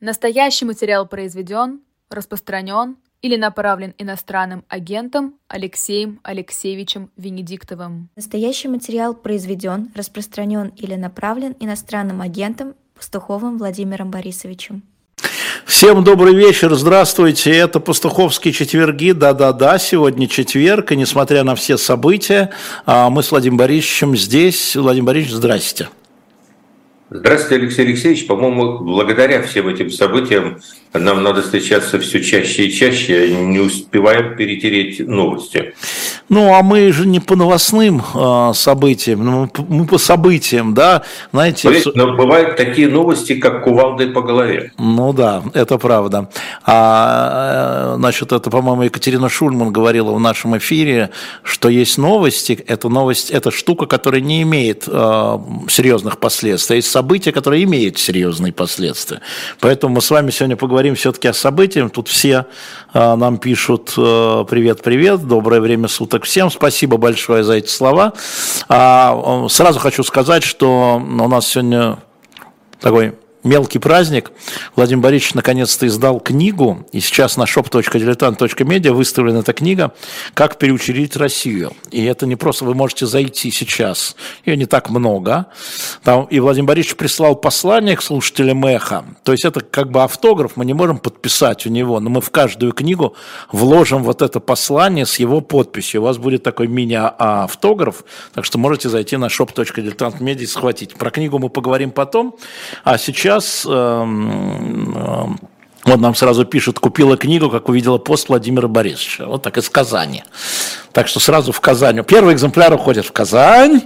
Настоящий материал произведен, распространен или направлен иностранным агентом Алексеем Алексеевичем Венедиктовым. Настоящий материал произведен, распространен или направлен иностранным агентом Пастуховым Владимиром Борисовичем. Всем добрый вечер, здравствуйте, это Пастуховские четверги, да-да-да, сегодня четверг, и несмотря на все события, а, мы с Владимиром Борисовичем здесь. Владимир Борисович, здрасте. Здравствуйте, Алексей Алексеевич. По-моему, благодаря всем этим событиям нам надо встречаться все чаще и чаще, не успеваем перетереть новости. Ну, а мы же не по новостным э, событиям, ну, мы по событиям, да, знаете. Смотрите, но бывают такие новости, как кувалдой по голове. Ну да, это правда. А, значит, это, по-моему, Екатерина Шульман говорила в нашем эфире, что есть новости, это новость, это штука, которая не имеет э, серьезных последствий, есть события, которые имеют серьезные последствия. Поэтому мы с вами сегодня поговорим все-таки о событиях. Тут все э, нам пишут привет-привет, доброе время суток так всем спасибо большое за эти слова. А, сразу хочу сказать, что у нас сегодня такой мелкий праздник. Владимир Борисович наконец-то издал книгу, и сейчас на shop.diletant.media выставлена эта книга «Как переучредить Россию». И это не просто вы можете зайти сейчас, ее не так много. Там, и Владимир Борисович прислал послание к слушателям «Эхо». То есть это как бы автограф, мы не можем подписать у него, но мы в каждую книгу вложим вот это послание с его подписью. У вас будет такой мини-автограф, так что можете зайти на shop.diletant.media и схватить. Про книгу мы поговорим потом, а сейчас сейчас эм, эм, вот нам сразу пишут, купила книгу, как увидела пост Владимира Борисовича. Вот так из Казани. Так что сразу в Казань. Первый экземпляр уходит в Казань.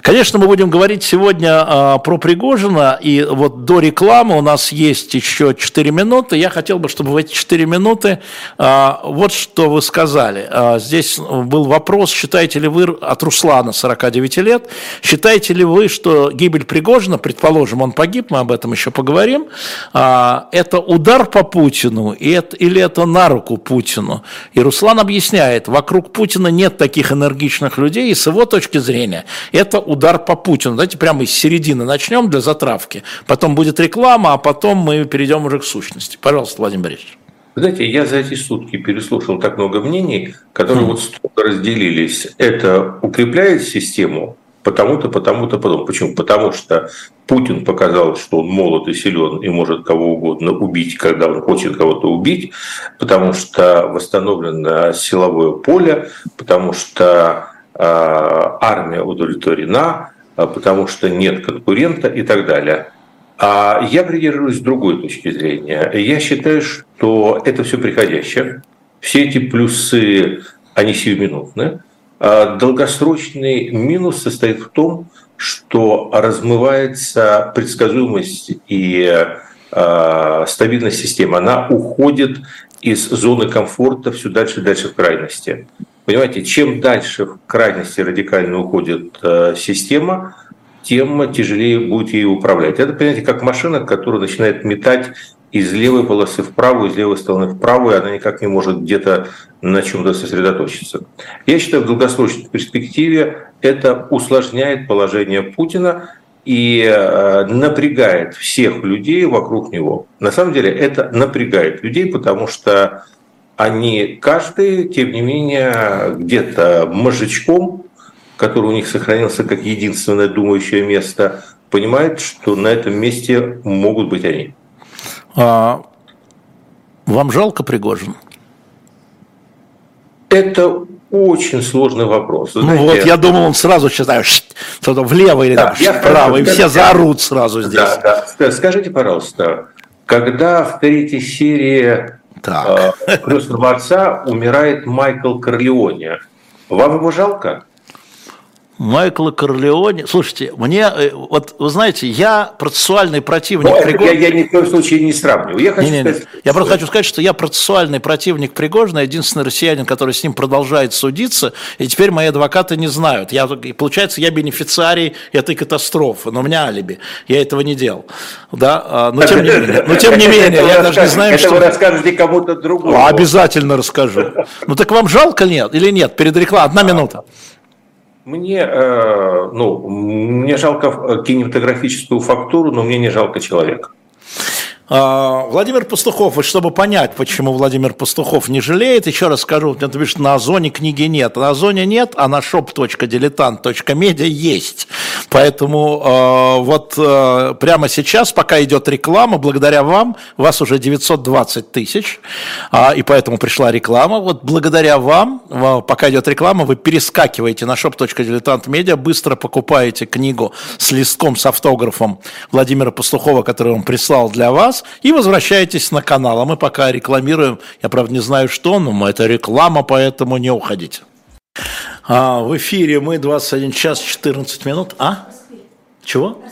Конечно, мы будем говорить сегодня а, про Пригожина. И вот до рекламы у нас есть еще 4 минуты. Я хотел бы, чтобы в эти 4 минуты а, вот что вы сказали. А, здесь был вопрос, считаете ли вы от Руслана, 49 лет, считаете ли вы, что гибель Пригожина, предположим, он погиб, мы об этом еще поговорим, а, это удар по Путину и это, или это на руку Путину? И Руслан объясняет, вокруг Путина Путина нет таких энергичных людей, и с его точки зрения это удар по Путину. Давайте прямо из середины начнем для затравки, потом будет реклама, а потом мы перейдем уже к сущности. Пожалуйста, Владимир Борисович. Знаете, я за эти сутки переслушал так много мнений, которые mm. вот столько разделились. Это укрепляет систему, потому-то, потому-то, потому. Почему? Потому что Путин показал, что он молод и силен и может кого угодно убить, когда он хочет кого-то убить, потому что восстановлено силовое поле, потому что э, армия удовлетворена, а потому что нет конкурента и так далее. А я придерживаюсь другой точки зрения. Я считаю, что это все приходящее. Все эти плюсы, они сиюминутные. А долгосрочный минус состоит в том, что размывается предсказуемость и э, стабильность системы. Она уходит из зоны комфорта все дальше и дальше в крайности. Понимаете, чем дальше в крайности радикально уходит э, система, тем тяжелее будет ей управлять. Это, понимаете, как машина, которая начинает метать из левой полосы в правую, из левой стороны в правую, она никак не может где-то на чем-то сосредоточиться. Я считаю, в долгосрочной перспективе это усложняет положение Путина и э, напрягает всех людей вокруг него. На самом деле это напрягает людей, потому что они каждый, тем не менее, где-то мозжечком, который у них сохранился как единственное думающее место, понимает, что на этом месте могут быть они. А, вам жалко Пригожин? Это очень сложный вопрос. Ну Знаете, вот, я думал, он сразу считает, что влево или да, там, вправо, и все заорут сразу здесь. Да, да. Скажите, пожалуйста, когда в третьей серии так. Э, «Крестного отца» умирает Майкл Корлеоне, вам его жалко? Майкла Корлеоне. Слушайте, мне, э, вот вы знаете, я процессуальный противник ну, Пригожина. Я, я ни в коем случае не сравниваю. Я, хочу не, не, сказать, я просто хочу сказать, что я процессуальный противник Пригожина, единственный россиянин, который с ним продолжает судиться, и теперь мои адвокаты не знают. Я, получается, я бенефициарий этой катастрофы, но у меня алиби. Я этого не делал. Да? А, но тем не менее, но тем не менее я даже не знаю, что... Это вы расскажете кому-то другому. Обязательно расскажу. Ну так вам жалко нет или нет? Перед рекламой. Одна минута. Мне, э, ну, мне жалко кинематографическую фактуру, но мне не жалко человека. А, Владимир Пастухов, и чтобы понять, почему Владимир Пастухов не жалеет, еще раз скажу, ты пишешь, на Озоне книги нет. На Озоне нет, а на shop.diletant.media есть. Поэтому э, вот э, прямо сейчас, пока идет реклама, благодаря вам, вас уже 920 тысяч, и поэтому пришла реклама. Вот благодаря вам, пока идет реклама, вы перескакиваете на shop.diletant.media, быстро покупаете книгу с листком с автографом Владимира Пастухова, который он прислал для вас, и возвращаетесь на канал. А мы пока рекламируем, я правда не знаю что, но это реклама, поэтому не уходите. А, в эфире мы 21 час 14 минут. А? Чего?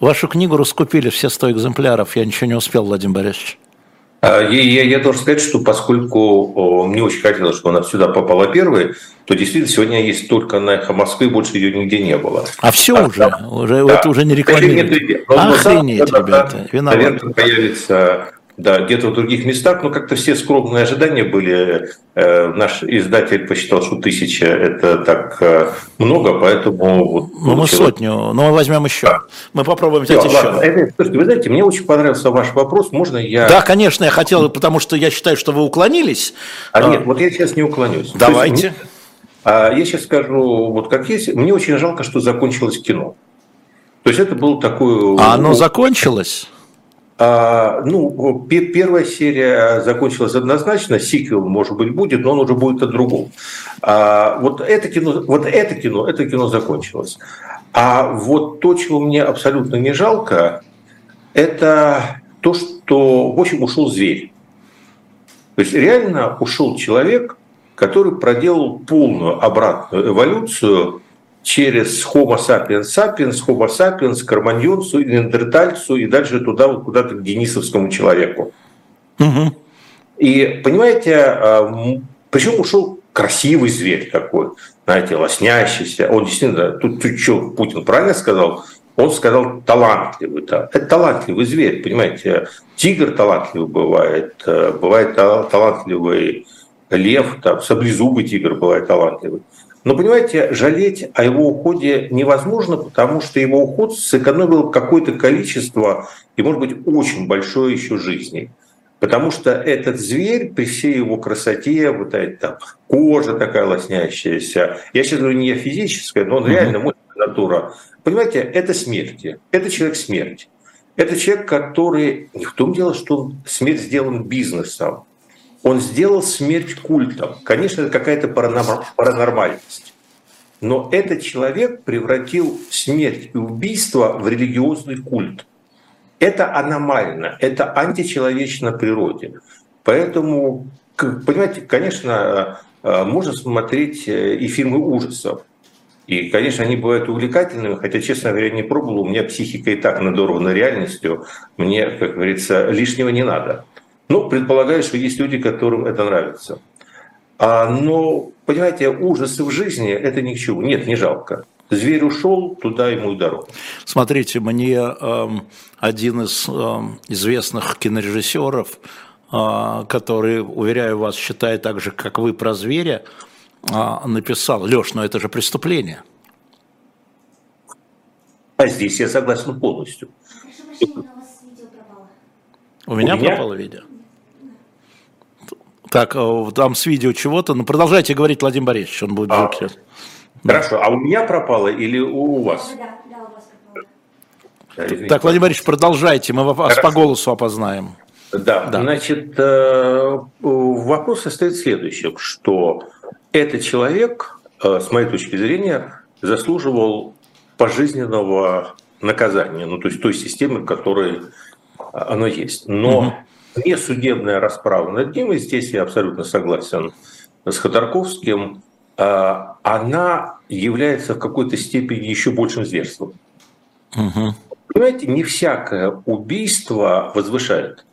Вашу книгу раскупили все 100 экземпляров. Я ничего не успел, Владимир Борисович. А, я, я, я должен сказать, что поскольку мне очень хотелось, чтобы она сюда попала первой, то действительно сегодня есть только на «Эхо Москвы», больше ее нигде не было. А все а, уже, уже да. это уже не рекламируют. Охренеть, ребята, виноват. Наверное, появится да, где-то в других местах, но как-то все скромные ожидания были. Э, наш издатель посчитал, что тысяча – это так э, много, поэтому… Вот, ну, мы сотню, но мы возьмем еще. Да. Мы попробуем взять еще. Ладно. Это, слушайте, вы знаете, мне очень понравился ваш вопрос. Можно я… Да, конечно, я хотел, потому что я считаю, что вы уклонились. А, а... нет, вот я сейчас не уклонюсь. Давайте. Есть, а я сейчас скажу, вот как есть. Мне очень жалко, что закончилось кино. То есть это был такой… А оно закончилось? А, ну, первая серия закончилась однозначно, сиквел, может быть, будет, но он уже будет о другом. А, вот это кино, вот это кино, это кино закончилось. А вот то, чего мне абсолютно не жалко, это то, что, в общем, ушел зверь. То есть реально ушел человек, который проделал полную обратную эволюцию через Homo sapiens sapiens, Homo sapiens, Карманьонцу, Неандертальцу и дальше туда вот куда-то к денисовскому человеку. Угу. И понимаете, а, причем ушел красивый зверь такой, знаете, лоснящийся. Он действительно, тут, тут что, Путин правильно сказал? Он сказал талантливый. Да. Это талантливый зверь, понимаете. Тигр талантливый бывает, э, бывает талантливый лев, там, саблезубый тигр бывает талантливый. Но, понимаете, жалеть о его уходе невозможно, потому что его уход сэкономил какое-то количество и, может быть, очень большое еще жизни. Потому что этот зверь при всей его красоте, вот эта там, кожа такая лоснящаяся, я сейчас говорю не о физической, но он реально мощная натура. Понимаете, это смерть. Это человек смерть. Это человек, который... Не в том дело, что он смерть сделан бизнесом он сделал смерть культом. Конечно, это какая-то паранормальность. Но этот человек превратил смерть и убийство в религиозный культ. Это аномально, это античеловечно природе. Поэтому, понимаете, конечно, э, можно смотреть э, и фильмы ужасов. И, конечно, они бывают увлекательными, хотя, честно говоря, не пробовал. У меня психика и так надорвана реальностью. Мне, как говорится, лишнего не надо. Ну, предполагаю, что есть люди, которым это нравится. А, но, понимаете, ужасы в жизни – это ни к чему. Нет, не жалко. Зверь ушел, туда ему и дорога. Смотрите, мне э, один из э, известных кинорежиссеров, э, который, уверяю вас, считает так же, как вы, про зверя, э, написал, Леш, но это же преступление. А здесь я согласен полностью. У меня, У меня пропало видео? Так, э, там с видео чего-то. Ну, продолжайте говорить, Владимир Борисович, он будет а, сейчас. Хорошо, а у меня пропало или у, вас? Да, да, у вас пропало. Так, Владимир Борисович, продолжайте, мы вас Хорошо. по голосу опознаем. Да, да. значит, э, вопрос состоит в следующем, что этот человек, э, с моей точки зрения, заслуживал пожизненного наказания, ну, то есть той системы, в которой оно есть. Но угу не судебная расправа над ним, и здесь я абсолютно согласен с Ходорковским, а, она является в какой-то степени еще большим зверством. Угу. Понимаете, не всякое убийство возвышает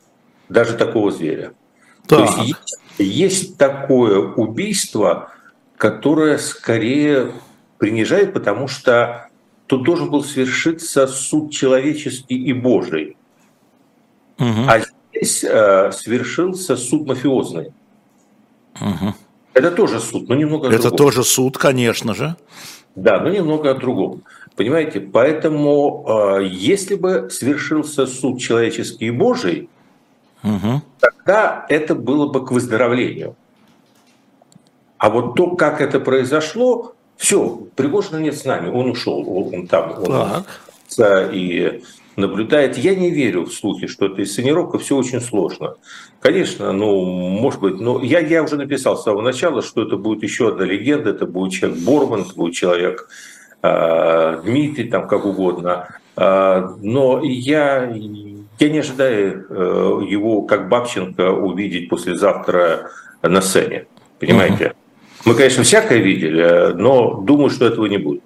даже такого зверя. Да. То есть, есть есть такое убийство, которое скорее принижает, потому что тут должен был свершиться суд человеческий и Божий. Угу. А здесь э, свершился суд мафиозный. Угу. Это тоже суд, но немного Это другом. тоже суд, конечно же. Да, но немного о другом. Понимаете, поэтому э, если бы свершился суд человеческий и Божий, угу. тогда это было бы к выздоровлению. А вот то, как это произошло, все, Пригожина нет с нами, он ушел, он там, он так. и наблюдает. Я не верю в слухи, что это инсценировка, все очень сложно. Конечно, ну, может быть, но я, я уже написал с самого начала, что это будет еще одна легенда, это будет человек Борман, это будет человек э, Дмитрий, там как угодно. Э, но я, я не ожидаю э, его, как Бабченко, увидеть послезавтра на сцене. Понимаете? Мы, конечно, всякое видели, но думаю, что этого не будет.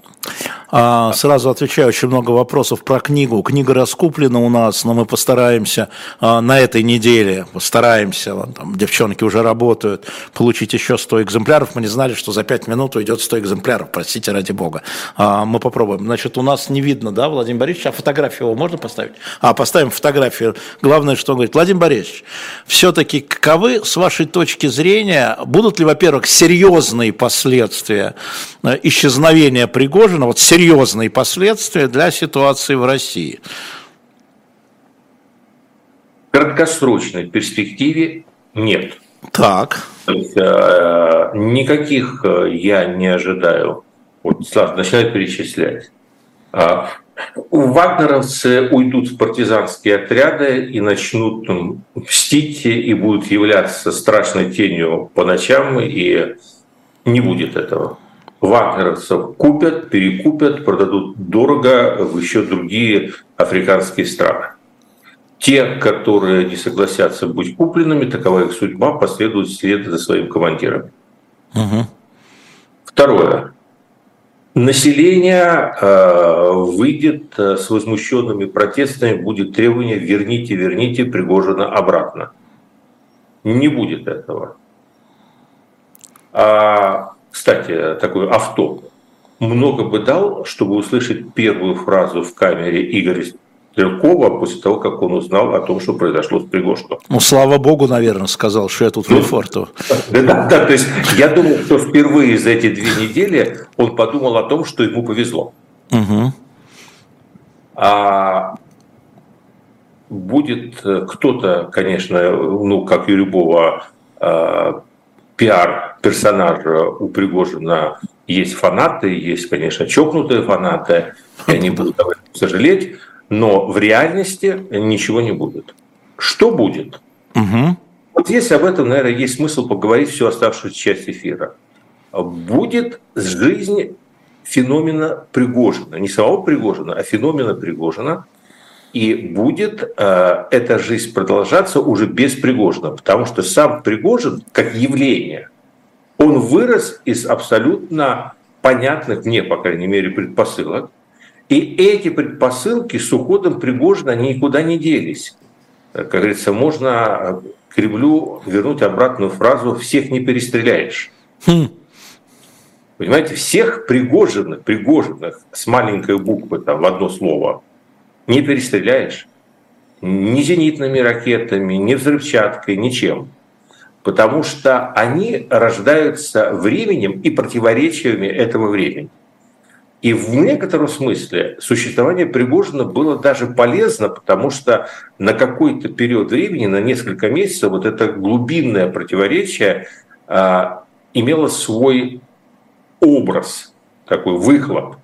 А, сразу отвечаю, очень много вопросов про книгу. Книга раскуплена у нас, но мы постараемся а, на этой неделе, постараемся, там, девчонки уже работают, получить еще 100 экземпляров. Мы не знали, что за 5 минут уйдет 100 экземпляров, простите, ради бога. А, мы попробуем. Значит, у нас не видно, да, Владимир Борисович, а фотографию его можно поставить? А, поставим фотографию. Главное, что он говорит. Владимир Борисович, все-таки каковы, с вашей точки зрения, будут ли, во-первых, серьезные последствия э, исчезновения Пригожина, вот серьезные серьезные последствия для ситуации в России? В краткосрочной перспективе нет. Так. То есть, э, никаких э, я не ожидаю. Вот Слав начинает перечислять. А, вагнеровцы уйдут в партизанские отряды и начнут мстить и будут являться страшной тенью по ночам, и не будет этого вагнеровцев купят, перекупят, продадут дорого в еще другие африканские страны. Те, которые не согласятся быть купленными, такова их судьба, последуют вслед за своим командиром. Угу. Второе. Население э, выйдет э, с возмущенными протестами, будет требование «верните, верните Пригожина обратно». Не будет этого. А кстати, такое авто, много бы дал, чтобы услышать первую фразу в камере Игоря Стрелкова после того, как он узнал о том, что произошло с Пригожиным. Ну, слава богу, наверное, сказал, что я тут ну, Лефортово. Да, да, да, то есть я думаю, что впервые за эти две недели он подумал о том, что ему повезло. Угу. А будет э, кто-то, конечно, ну, как и любого а, пиар-персонажа у Пригожина есть фанаты, есть, конечно, чокнутые фанаты, я не буду об этом сожалеть, но в реальности ничего не будет. Что будет? Угу. Вот здесь об этом, наверное, есть смысл поговорить всю оставшуюся часть эфира. Будет жизнь феномена Пригожина, не самого Пригожина, а феномена Пригожина – и будет э, эта жизнь продолжаться уже без Пригожина, потому что сам Пригожин как явление, он вырос из абсолютно понятных, мне, по крайней мере, предпосылок. И эти предпосылки с уходом Пригожина они никуда не делись. Как говорится, можно Кремлю вернуть обратную фразу «всех не перестреляешь». Хм. Понимаете, всех Пригожиных, Пригожиных с маленькой буквы там, в одно слово – не перестреляешь. Ни зенитными ракетами, ни взрывчаткой, ничем. Потому что они рождаются временем и противоречиями этого времени. И в некотором смысле существование Пригожина было даже полезно, потому что на какой-то период времени, на несколько месяцев, вот это глубинное противоречие а, имело свой образ, такой выхлоп.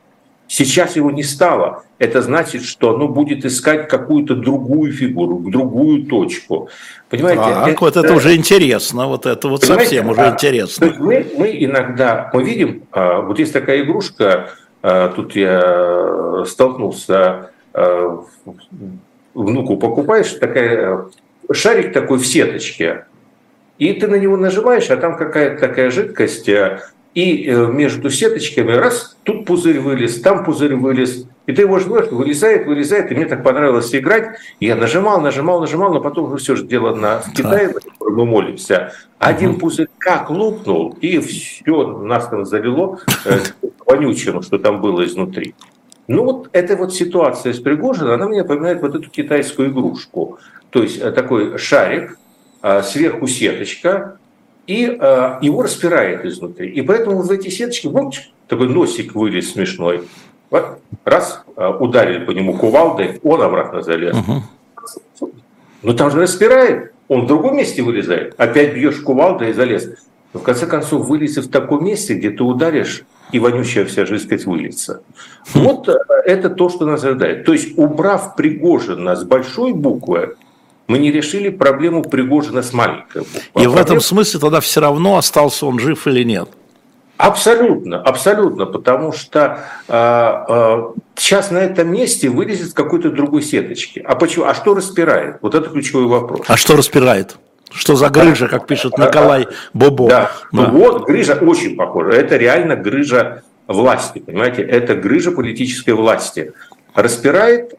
Сейчас его не стало. Это значит, что оно будет искать какую-то другую фигуру, другую точку. Понимаете? Так, это, вот это уже интересно, вот это вот совсем уже а, интересно. Мы, мы иногда, мы видим, а, вот есть такая игрушка, а, тут я столкнулся, внуку покупаешь, такая, шарик такой в сеточке, и ты на него нажимаешь, а там какая-то такая жидкость, и э, между сеточками раз, тут пузырь вылез, там пузырь вылез, и ты его жмешь, вылезает, вылезает, и мне так понравилось играть. Я нажимал, нажимал, нажимал, но потом уже все же дело на Китае, да. мы молимся. Один угу. пузырь как лопнул, и все нас там залило э, вонючим, что там было изнутри. Ну вот эта вот ситуация с Пригожиным, она мне напоминает вот эту китайскую игрушку. То есть э, такой шарик, сверху сеточка, и э, его распирает изнутри. И поэтому вот в эти сеточки, вот такой носик вылез смешной. Вот, раз, э, ударили по нему кувалдой, он обратно залез. Угу. Но там же распирает, он в другом месте вылезает. Опять бьешь кувалдой и залез. Но в конце концов вылезет в таком месте, где ты ударишь, и вонючая вся сказать, выльется. Хм. Вот э, это то, что нас ожидает. То есть, убрав Пригожина с большой буквы, мы не решили проблему Пригожина с маленькой буквы. И а в этом смысле тогда все равно остался он жив или нет? Абсолютно, абсолютно, потому что э, э, сейчас на этом месте вылезет какой-то другой сеточки. А почему? А что распирает? Вот это ключевой вопрос. А что распирает? Что за грыжа, как пишет Николай Бобо? Да, да. Ну вот грыжа очень похожа. Это реально грыжа власти, понимаете? Это грыжа политической власти. Распирает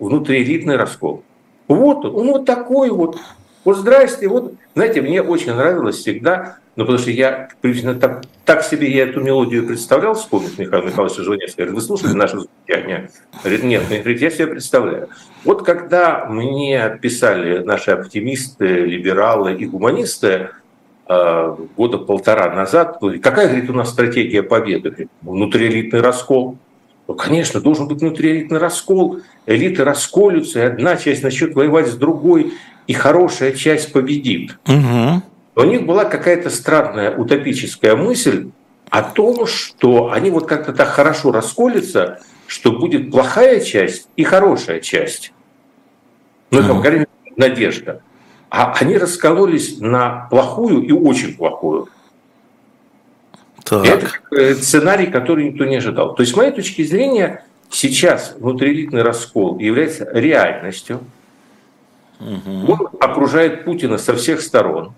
внутриэлитный раскол. Вот он, он вот такой вот. Вот здрасте, вот, знаете, мне очень нравилось всегда ну, потому что я приблизительно так, так себе я эту мелодию представлял, вспомнив Михаила Михайловича Жванецкого. Говорит, вы слушали наше звучание? Говорит, нет, говорит, я себе представляю. Вот когда мне писали наши оптимисты, либералы и гуманисты, э, года полтора назад, какая, говорит, у нас стратегия победы? Внутриэлитный раскол. Ну, конечно, должен быть внутриэлитный раскол. Элиты расколются, и одна часть начнет воевать с другой, и хорошая часть победит. Угу у них была какая-то странная утопическая мысль о том, что они вот как-то так хорошо расколются, что будет плохая часть и хорошая часть. Ну, это, мере, надежда. А они раскололись на плохую и очень плохую. Так. Это сценарий, который никто не ожидал. То есть, с моей точки зрения, сейчас внутриэлитный раскол является реальностью. Угу. Он окружает Путина со всех сторон.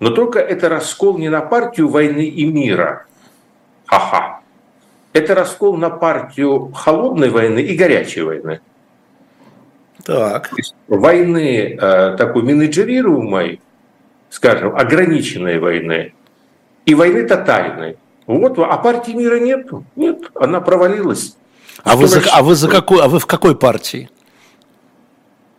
Но только это раскол не на партию войны и мира. Ха-ха. Это раскол на партию холодной войны и горячей войны. Так. войны э, такой менеджерируемой, скажем, ограниченной войны и войны тотальной. Вот, а партии мира нет. Нет, она провалилась. А вы, за, а вы за какой, а вы в какой партии?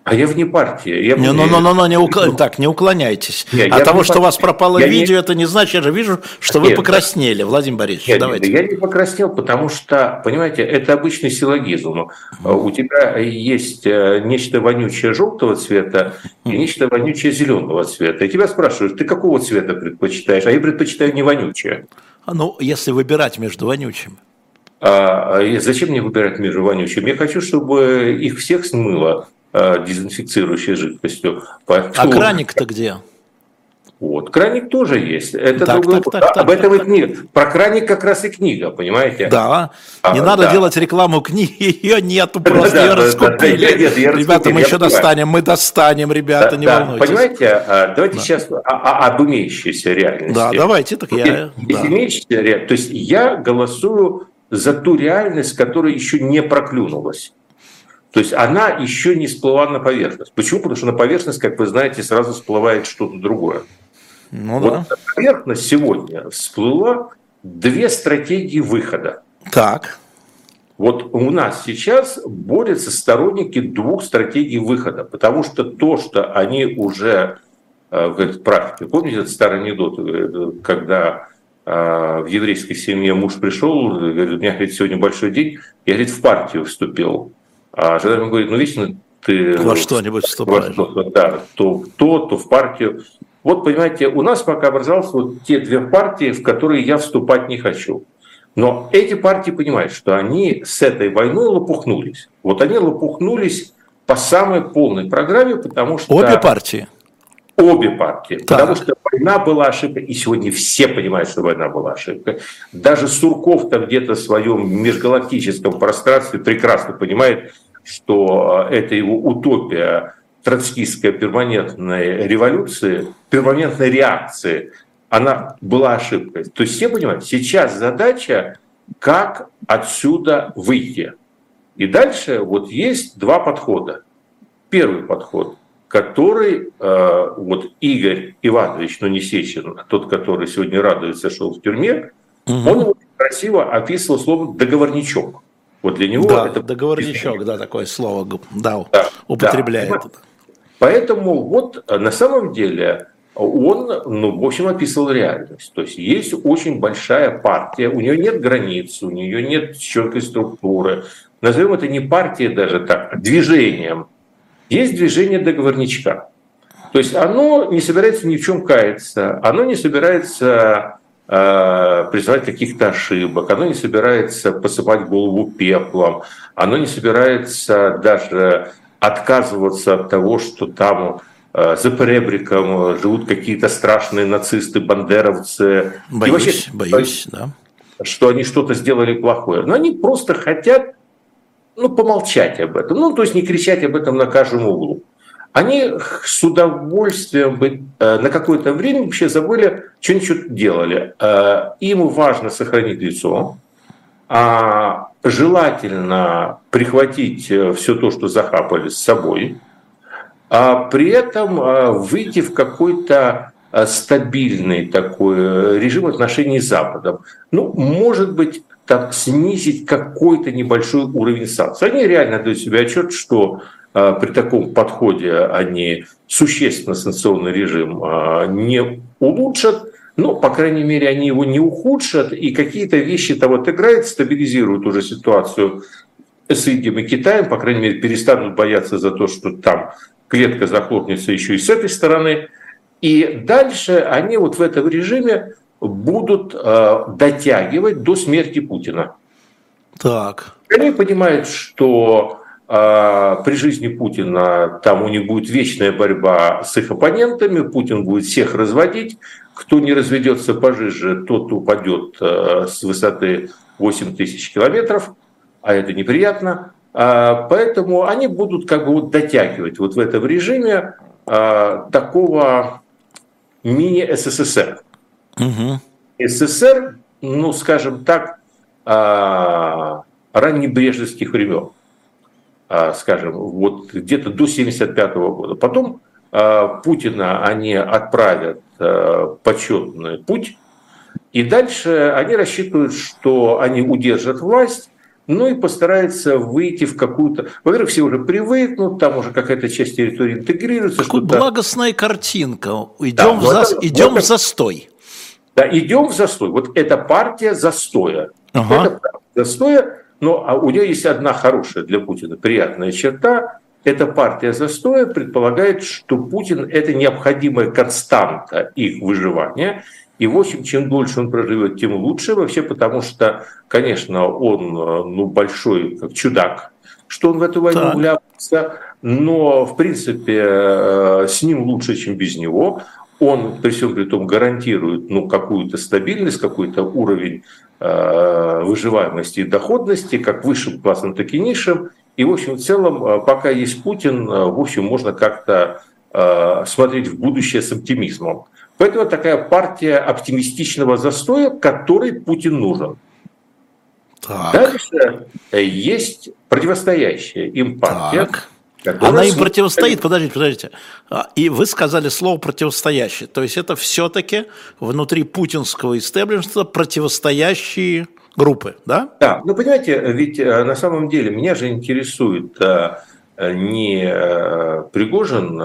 А я вне партии. Я не, ну, ну, ну, ну, не укл... ну, так, не уклоняйтесь. Нет, От того, что у вас пропало я видео, не... это не значит, я же вижу, что нет, вы покраснели, Владимир Борисович. Нет, давайте. Нет, я не покраснел, потому что, понимаете, это обычный силлогизм. У тебя есть э, нечто вонючее желтого цвета и нечто вонючее зеленого цвета. И тебя спрашивают, ты какого цвета предпочитаешь? А я предпочитаю не вонючее. А ну, если выбирать между вонючим. А, а зачем мне выбирать между вонючим? Я хочу, чтобы их всех смыло дезинфицирующей жидкостью. Поэтому... А краник-то где? Вот, краник тоже есть. Это так, другой... так, так, Об так, этом так, и книга. Про краник как раз и книга, понимаете? Да. А, не надо да. делать рекламу книги, ее нету, просто да, ее да, раскупили. Да, нет, я ребята, мы еще достанем, мы достанем, ребята, да, не да, волнуйтесь. Понимаете, а, давайте да. сейчас о, о, об имеющейся реальности. Да, давайте, так я... да. то есть я голосую за ту реальность, которая еще не проклюнулась. То есть она еще не всплыла на поверхность. Почему? Потому что на поверхность, как вы знаете, сразу всплывает что-то другое. Ну, вот да. на поверхность сегодня всплыла две стратегии выхода. Так. Вот у нас сейчас борются сторонники двух стратегий выхода, потому что то, что они уже э, в практике, помните этот старый анекдот, э, когда э, в еврейской семье муж пришел, говорит, у меня говорит, сегодня большой день, я говорит, в партию вступил. А жандарм говорит, ну вечно ты... Во что-нибудь вступаешь. Во что, да, то в то, то в партию. Вот, понимаете, у нас пока образовались вот те две партии, в которые я вступать не хочу. Но эти партии понимают, что они с этой войной лопухнулись. Вот они лопухнулись по самой полной программе, потому что... Обе партии? Обе партии. Так. Потому что война была ошибкой, и сегодня все понимают, что война была ошибкой. Даже Сурков там где-то в своем межгалактическом пространстве прекрасно понимает, что э, это его утопия троцкистская перманентной революции, перманентной реакции, она была ошибкой. То есть все понимают, сейчас задача, как отсюда выйти. И дальше вот есть два подхода. Первый подход – который э, вот Игорь Иванович, ну не Сечин, а тот, который сегодня радуется, что в тюрьме, угу. он его красиво описывал словом «договорничок». Вот для него да, это... договорничок, да, такое слово да, да, употребляет. Да. Поэтому вот э, на самом деле он, ну, в общем, описывал реальность. То есть есть очень большая партия, у нее нет границ, у нее нет четкой структуры. Назовем это не партией даже так, а движением. Есть движение договорничка. То есть оно не собирается ни в чем каяться, оно не собирается э, признавать каких-то ошибок, оно не собирается посыпать голову пеплом, оно не собирается даже отказываться от того, что там э, за поребриком живут какие-то страшные нацисты, бандеровцы. Боюсь, и вообще, боюсь, да. Что они что-то сделали плохое. Но они просто хотят ну, помолчать об этом. Ну, то есть не кричать об этом на каждом углу они с удовольствием бы э, на какое-то время вообще забыли, что-нибудь делали. Э, им важно сохранить лицо, а желательно прихватить э, все то, что захапали с собой, а при этом выйти в какой-то стабильный такой режим отношений с Западом. Ну, может быть, так снизить какой-то небольшой уровень санкций. Они реально дают себе отчет, что а, при таком подходе они существенно санкционный режим а, не улучшат, но, по крайней мере, они его не ухудшат, и какие-то вещи там вот играют, стабилизируют уже ситуацию с Индией и Китаем, по крайней мере, перестанут бояться за то, что там клетка захлопнется еще и с этой стороны. И дальше они вот в этом режиме будут э, дотягивать до смерти Путина. Так. Они понимают, что а, при жизни Путина там у них будет вечная борьба с их оппонентами, Путин будет всех разводить, кто не разведется пожиже, тот упадет а, с высоты 8 тысяч километров, а это неприятно. А, поэтому они будут как бы вот дотягивать вот в этом режиме такого мини-СССР. Угу. СССР, ну, скажем так, раннебрежеских времен. А, скажем, вот где-то до 1975 года. Потом а, Путина они отправят а, почетный путь, и дальше они рассчитывают, что они удержат власть, ну и постараются выйти в какую-то... Во-первых, все уже привыкнут, там уже какая-то часть территории интегрируется. Какая благостная картинка. Идем, да, в, за... вот идем вот в застой. Да, идем в застой. Вот эта партия застоя. Ага. Это застоя, но а у нее есть одна хорошая для Путина приятная черта. Эта партия застоя предполагает, что Путин – это необходимая константа их выживания. И, в общем, чем дольше он проживет, тем лучше. Вообще, потому что, конечно, он ну, большой как чудак, что он в эту войну вляпался, но, в принципе, э, с ним лучше, чем без него. Он, при всем при том, гарантирует ну, какую-то стабильность, какой-то уровень Э, выживаемости и доходности, как высшим классом, так и низшим. И, в общем, в целом, э, пока есть Путин, э, в общем, можно как-то смотреть в будущее с оптимизмом. Поэтому такая партия оптимистичного застоя, который Путин нужен. Так. Дальше есть противостоящая им партия. Так. Она им противостоит, подождите, подождите. А, и вы сказали слово противостоящее. То есть это все-таки внутри путинского истеблишмента противостоящие группы, да? Да, ну понимаете, ведь э, на самом деле меня же интересует э, не э, Пригожин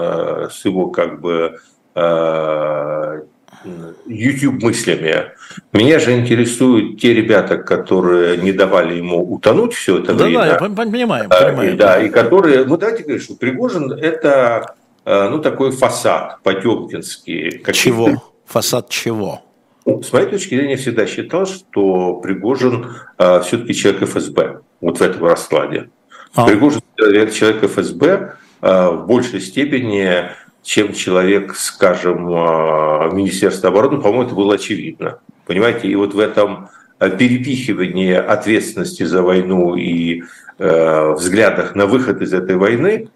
с его как бы YouTube мыслями. Меня же интересуют те ребята, которые не давали ему утонуть все это да, время. Да, я понимаю, понимаю. Да, и которые, ну давайте говорить, что Пригожин это ну такой фасад потемкинский. Чего? Фасад чего? Ну, с моей точки зрения, я всегда считал, что Пригожин э, все-таки человек ФСБ вот в этом раскладе. А. Пригожин человек, человек ФСБ э, в большей степени чем человек, скажем, а, Министерства обороны, по-моему, это было очевидно. Понимаете, и вот в этом а, перепихивании ответственности за войну и э, взглядах на выход из этой войны,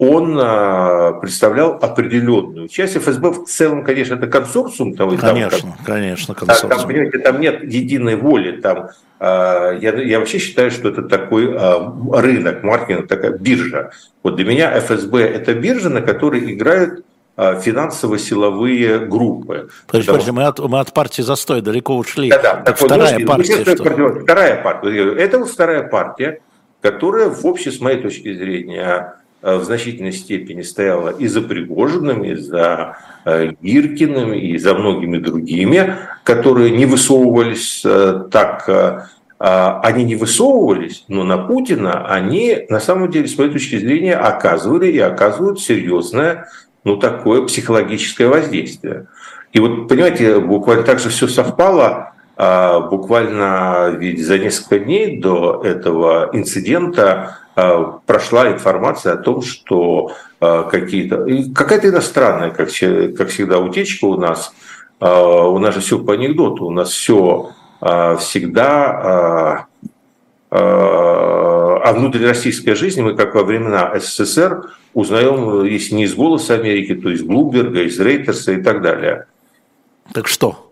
он э, представлял определенную часть. ФСБ в целом, конечно, это консорциум. Там, конечно, там, конечно, консорциум. Там, понимаете, там нет единой воли. Там, э, я, я вообще считаю, что это такой рынок, маркетинг, такая биржа. Вот для меня ФСБ – это биржа, на которой играют финансово-силовые группы. Подожди, подожди мы, от, мы от партии застой далеко ушли. Да, да, так вторая вот, партия. Что? Вторая партия. Это вот вторая партия, которая в общем, с моей точки зрения, в значительной степени стояла и за Пригожиным, и за э, Гиркиным, и за многими другими, которые не высовывались так они не высовывались, но на Путина они, на самом деле, с моей точки зрения, оказывали и оказывают серьезное, ну, такое психологическое воздействие. И вот, понимаете, буквально так же все совпало, буквально ведь за несколько дней до этого инцидента прошла информация о том, что а, какие-то какая-то иностранная, как, как всегда, утечка у нас. У нас же все по анекдоту, у нас все всегда о внутрироссийской жизни мы, как во времена СССР, узнаем, если не из «Голоса Америки», то из Блумберга, из Рейтерса и так далее. Так что?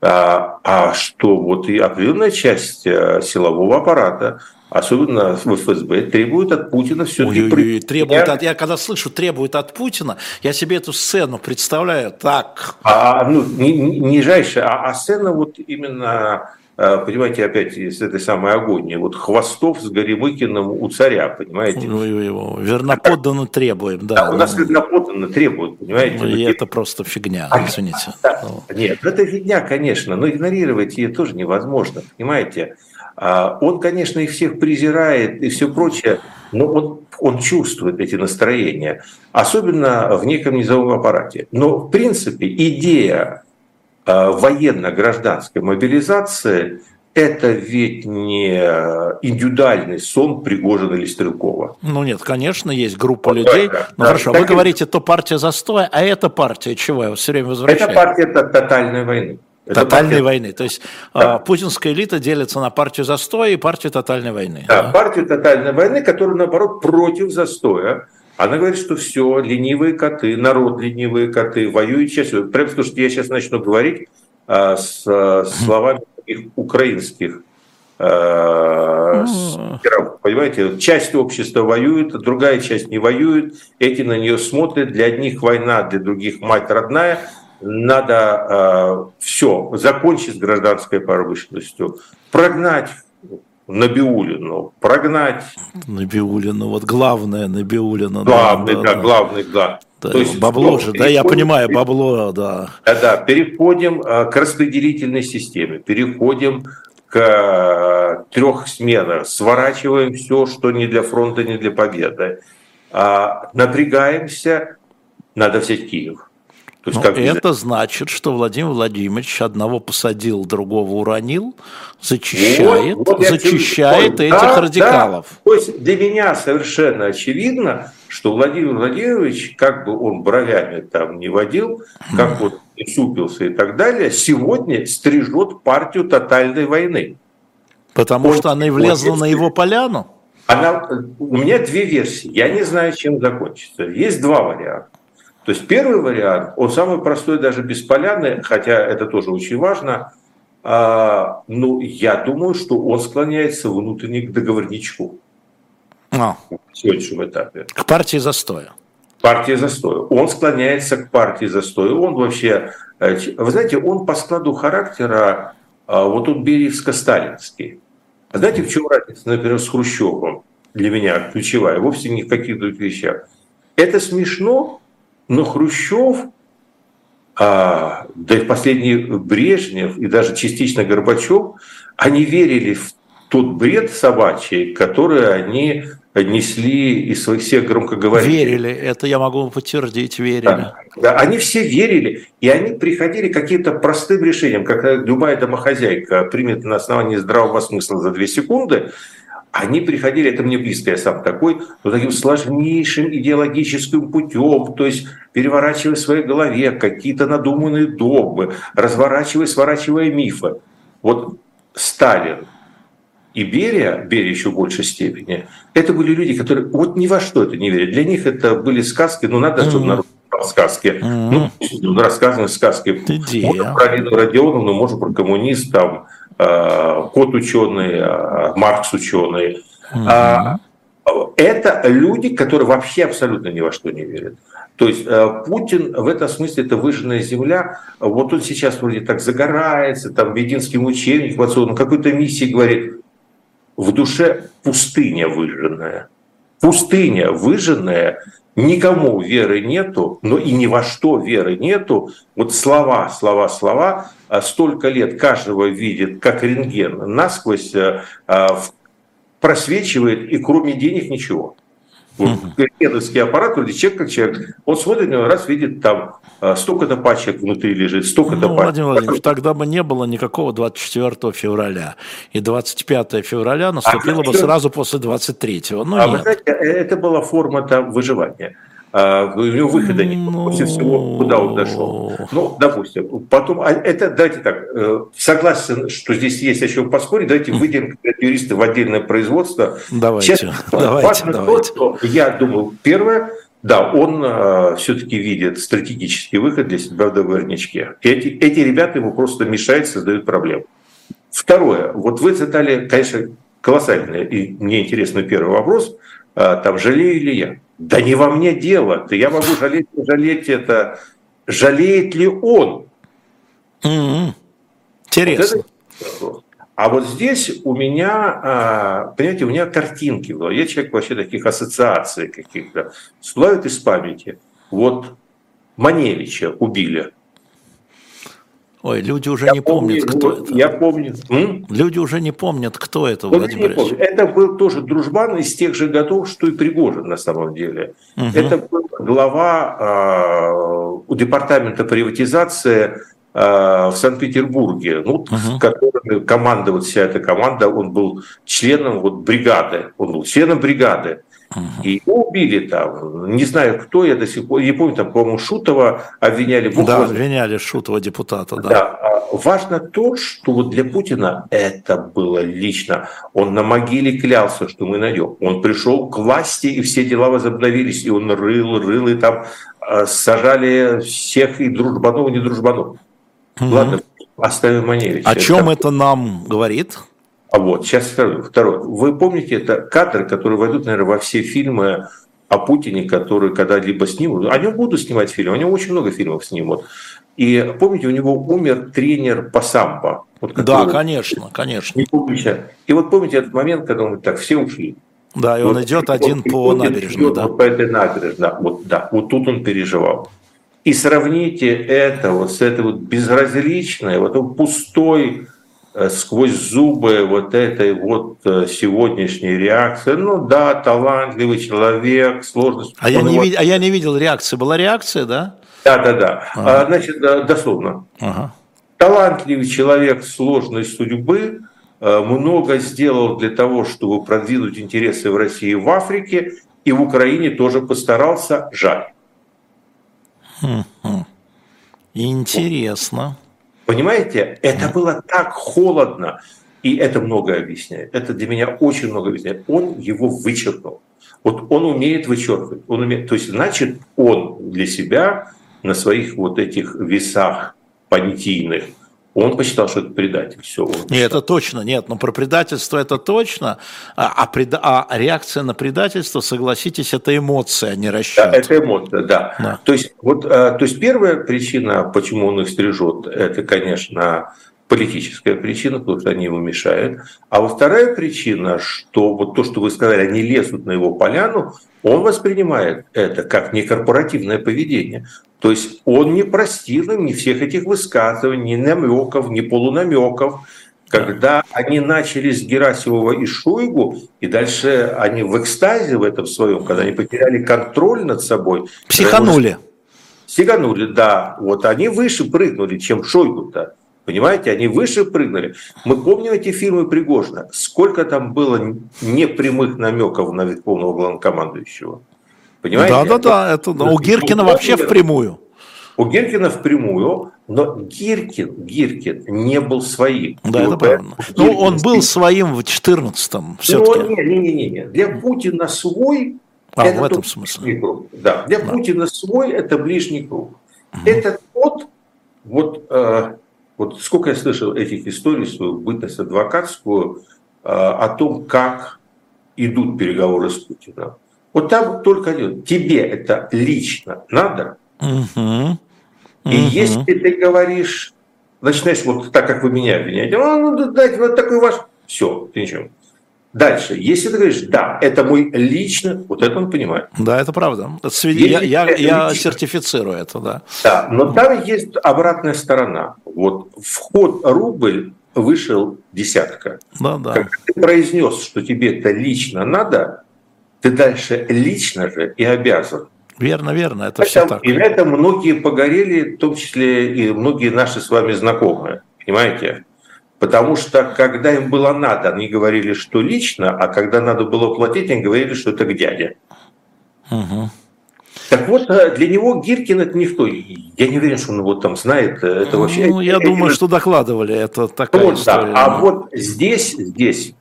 А, а что вот и определенная часть э, силового аппарата, особенно в ФСБ, требует от Путина все-таки... Требует от, я когда слышу «требует от Путина», я себе эту сцену представляю так. А, ну, нижайшая, а, а сцена вот именно а, понимаете, опять с этой самой агонии. Вот Хвостов с Горемыкиным у царя, понимаете? Ну, его верноподданно требуем, да. да у нас верноподданно требуют, понимаете? Ну, и это просто фигня, а, извините. Да, ну. Нет, это фигня, конечно, но игнорировать ее тоже невозможно, понимаете? А, он, конечно, их всех презирает и все прочее, но он, он чувствует эти настроения, особенно в неком низовом аппарате. Но, в принципе, идея Э, военно-гражданской мобилизации – это ведь не индивидуальный сон Пригожина или Стрелкова. Ну нет, конечно, есть группа вот людей. Да, ну да, хорошо, да, вы говорите, то партия застоя, а эта партия чего? Я все время возвращаю. Это партия тотальной войны. Это тотальной партия... войны. То есть да. путинская элита делится на партию застоя и партию тотальной войны. Да, да, партию тотальной войны, которая, наоборот, против застоя. Она говорит, что все, ленивые коты, народ ленивые коты, воюют сейчас. Прям потому что я сейчас начну говорить а, с а, словами их украинских а, понимаете, часть общества воюет, другая часть не воюет, эти на нее смотрят, для одних война, для других мать родная, надо э, все, закончить с гражданской промышленностью, прогнать Набиулину прогнать. Набиулину, вот главное Набиулина. Главный, да, да, да, главный, да. да То есть, бабло же, да, я понимаю, бабло, да. Да, да, переходим э, к распределительной системе, переходим к э, трех сменах, сворачиваем все, что не для фронта, не для победы. А, напрягаемся, надо взять Киев. То есть, как это значит, что Владимир Владимирович одного посадил, другого уронил, зачищает, вот, вот зачищает этих да, радикалов. Да. То есть для меня совершенно очевидно, что Владимир Владимирович, как бы он бровями там не водил, как вот не супился и так далее, сегодня стрижет партию тотальной войны. Потому он, что она и влезла он, на его поляну? Она, у меня две версии. Я не знаю, чем закончится. Есть два варианта. То есть первый вариант, он самый простой, даже без поляны, хотя это тоже очень важно. А, ну, я думаю, что он склоняется внутренне к договорничку. А. В сегодняшнем этапе. К партии застоя. Партия застоя. Он склоняется к партии застоя. Он вообще, э, вы знаете, он по складу характера, а, вот он бериевско-сталинский. А знаете, в чем разница, например, с Хрущевым? Для меня ключевая, вовсе не в каких других вещах. Это смешно, но Хрущев, а, да и последний Брежнев, и даже частично Горбачев, они верили в тот бред собачий, который они несли из своих всех громкоговорителей. Верили, это я могу подтвердить, верили. Да, да, они все верили, и они приходили к каким-то простым решениям, как любая домохозяйка примет на основании здравого смысла за две секунды, они приходили, это мне близко, я сам такой, но таким сложнейшим идеологическим путем, то есть переворачивая в своей голове какие-то надуманные догмы, разворачивая, сворачивая мифы. Вот Сталин и Берия, Берия еще в большей степени, это были люди, которые вот ни во что это не верят. Для них это были сказки, ну надо, чтобы народ сказки. Mm-hmm. Ну, рассказаны сказки. Можно про Лину Родионовну, можно про коммунист, там, кот ученый, э, Маркс ученый. Угу. Это люди, которые вообще абсолютно ни во что не верят. То есть э, Путин в этом смысле это выжженная земля. Вот он сейчас вроде так загорается, там Вединским учебник, он какой-то миссии говорит. В душе пустыня выжженная. пустыня выжженная, никому веры нету, но и ни во что веры нету. Вот слова, слова, слова, а столько лет каждого видит, как рентген, насквозь э, а, просвечивает, и кроме денег ничего. Вот рентгеновский аппарат, вроде человек как человек, он смотрит, раз видит там а, столько-то пачек внутри лежит, столько-то ну, пачек. Владимир Владимирович, тогда бы не было никакого 24 февраля. И 25 февраля наступило а бы сразу после 23-го. Ну, а нет. вы знаете, э, это была форма там выживания. У него выхода нет, ну... после всего, куда он дошел. Ну, допустим, потом, а это, давайте так, э, согласен, что здесь есть о чем поспорить, давайте выйдем юристы в отдельное производство. Давайте, Сейчас, давайте, важно давайте. То, что я думаю, первое, да, он э, все-таки видит стратегический выход для себя в договорничке. Эти, эти ребята ему просто мешают, создают проблемы. Второе, вот вы задали, конечно, колоссальный и мне интересный первый вопрос, э, там, жалею ли я? Да не во мне дело. Я могу жалеть, жалеть это. Жалеет ли он? Mm-hmm. Интересно. Вот а вот здесь у меня, а, понимаете, у меня картинки. Я человек вообще таких ассоциаций каких-то. Всплывают из памяти. Вот Маневича убили. Ой, люди уже я не помню, помнят, кто это. Я помню. М? Люди уже не помнят, кто это, вот Владимир Ильич. Это был тоже дружбан из тех же годов, что и Пригожин на самом деле. Угу. Это был глава э, у департамента приватизации э, в Санкт-Петербурге, ну, угу. с которыми командовала вся эта команда, он был членом вот, бригады, он был членом бригады. И его убили там. Не знаю, кто, я до сих пор не помню, там, по-моему, Шутова обвиняли. Бог да, обвиняли Шутова, депутата, да. да. А важно то, что вот для Путина это было лично. Он на могиле клялся, что мы найдем. Он пришел к власти, и все дела возобновились. И он рыл, рыл, и там а, сажали всех и дружбанов, и не дружбанов. Угу. Ладно, оставим Маневича. О чем это нам говорит? А вот, сейчас второе. Вы помните, это кадры, которые войдут, наверное, во все фильмы о Путине, которые когда-либо снимут. Они будут снимать фильмы, они очень много фильмов снимут. И помните, у него умер тренер по самбо. Вот, да, конечно, конечно. И вот помните этот момент, когда он так, все ушли. Да, и он вот, идет один вот, по набережной. Да. Вот по этой набережной, да, вот, да, вот тут он переживал. И сравните это вот с этой вот безразличной, вот пустой, сквозь зубы вот этой вот э, сегодняшней реакции. Ну да, талантливый человек, сложность. А я, не вот... а я не видел реакции. Была реакция, да? Да, да, да. Ага. А, значит, дословно. Ага. Талантливый человек сложной судьбы э, много сделал для того, чтобы продвинуть интересы в России и в Африке, и в Украине тоже постарался. Жаль. Интересно. Понимаете, это было так холодно, и это многое объясняет. Это для меня очень много объясняет. Он его вычеркнул. Вот он умеет вычеркивать. Он умеет, то есть, значит, он для себя на своих вот этих весах понятийных – он посчитал, что это предатель. Все. Нет, это точно, нет, но про предательство это точно, а, а, пред, а реакция на предательство, согласитесь, это эмоция, а не расчет. Да, это эмоция, да. да. То, есть, вот, а, то есть первая причина, почему он их стрижет, это, конечно, политическая причина, потому что они ему мешают. А вот вторая причина, что вот то, что вы сказали, они лезут на его поляну, он воспринимает это как некорпоративное поведение. То есть он не простил им ни всех этих высказываний, ни намеков, ни полунамеков. Когда они начали с Герасимова и Шойгу, и дальше они в экстазе в этом своем, когда они потеряли контроль над собой. Психанули. Психанули, да. Вот они выше прыгнули, чем Шойгу-то. Понимаете, они выше прыгнули. Мы помним эти фильмы Пригожина. Сколько там было непрямых намеков на верховного главнокомандующего. Понимаете? Да, да, да. Это, у Гиркина ну, вообще впрямую. У Гиркина впрямую, но Гиркин, Гиркин не был своим. Да, это правильно. Ну, он был своим в 14-м все-таки. Ну, не, не, не, не. Для Путина свой а, это в этом смысле. Круг. Да, для да. Путина свой это ближний круг. Угу. Это тот, вот, э, вот сколько я слышал этих историй, свою бытность адвокатскую, э, о том, как идут переговоры с Путиным. Вот там только один. Тебе это лично надо. Угу. И если ты говоришь, начинаешь вот так, как вы меня обвиняете, ну, ну дайте вот такой ваш, все, ты ничего. Дальше, если ты говоришь, да, это мой личный, вот это он понимает. Да, это правда. Это я я, это я сертифицирую это, да. Да, но там есть обратная сторона. Вот вход рубль вышел десятка. Да, да. Когда ты произнес, что тебе это лично надо, ты дальше лично же и обязан. Верно, верно, это, это все так. И на этом многие погорели, в том числе и многие наши с вами знакомые, понимаете? Потому что когда им было надо, они говорили, что лично, а когда надо было платить, они говорили, что это к дяде. Угу. Так вот, э, для него Гиркин это никто. Я не уверен, что он его там знает. Э, это вообще... Ну, я думаю, что докладывали. Это такая вот, история. Да. А вот здесь, здесь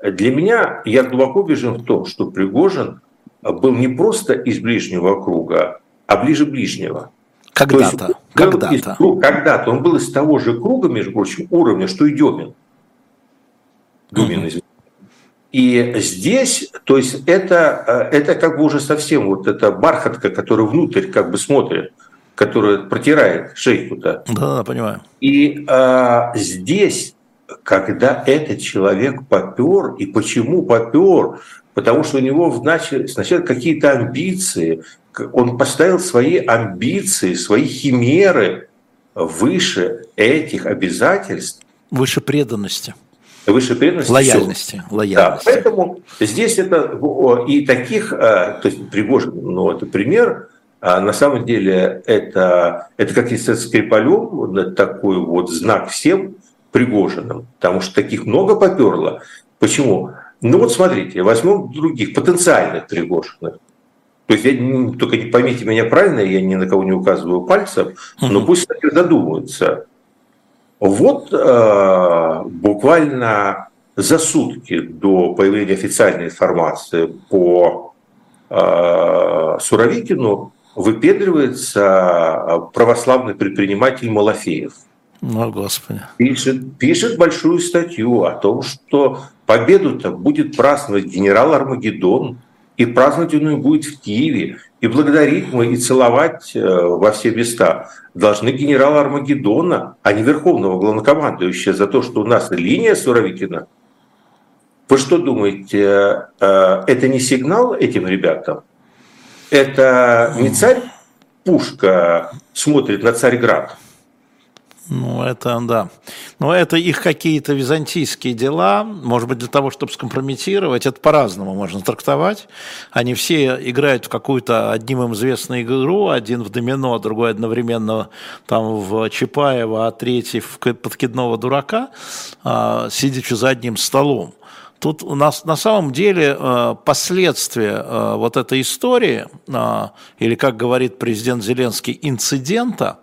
для меня я глубоко убежден в том, что Пригожин был не просто из ближнего круга, а ближе ближнего. Когда-то. Когда-то. Когда-то. Он был из того же круга, между прочим, уровня, что и Демин. Думин, mm И здесь, то есть это, э, это как бы уже совсем вот эта бархатка, которая внутрь как бы смотрит, которая протирает шейку-то. Да, да, понимаю. И а, здесь когда этот человек попер, и почему попер? Потому что у него сначала какие-то амбиции, он поставил свои амбиции, свои химеры выше этих обязательств. Выше преданности. Выше преданности. Лояльности. лояльности. Да, поэтому здесь это и таких, э, то есть Пригожин, ну это пример, а на самом деле это, это как если Скрипалем, такой вот знак всем, Пригожиным, потому что таких много поперло. Почему? Ну вот смотрите, возьмем других потенциальных Пригожиных. То есть, я, только не поймите меня правильно, я ни на кого не указываю пальцем, но пусть кстати, задумаются. Вот э, буквально за сутки до появления официальной информации по э, Суровикину выпедривается православный предприниматель Малафеев – о, Господи. Пишет, пишет большую статью о том, что победу-то будет праздновать генерал Армагеддон, и праздновать он будет в Киеве, и благодарить мы, и целовать э, во все места должны генерала Армагеддона, а не верховного главнокомандующего за то, что у нас линия Суровикина. Вы что думаете, э, это не сигнал этим ребятам? Это не царь Пушка смотрит на Царьград? Ну, это да. Но это их какие-то византийские дела, может быть, для того, чтобы скомпрометировать, это по-разному можно трактовать. Они все играют в какую-то одним им известную игру, один в домино, другой одновременно там в Чапаева, а третий в подкидного дурака, а, сидячи за одним столом. Тут у нас на самом деле э, последствия э, вот этой истории, э, или, как говорит президент Зеленский, инцидента,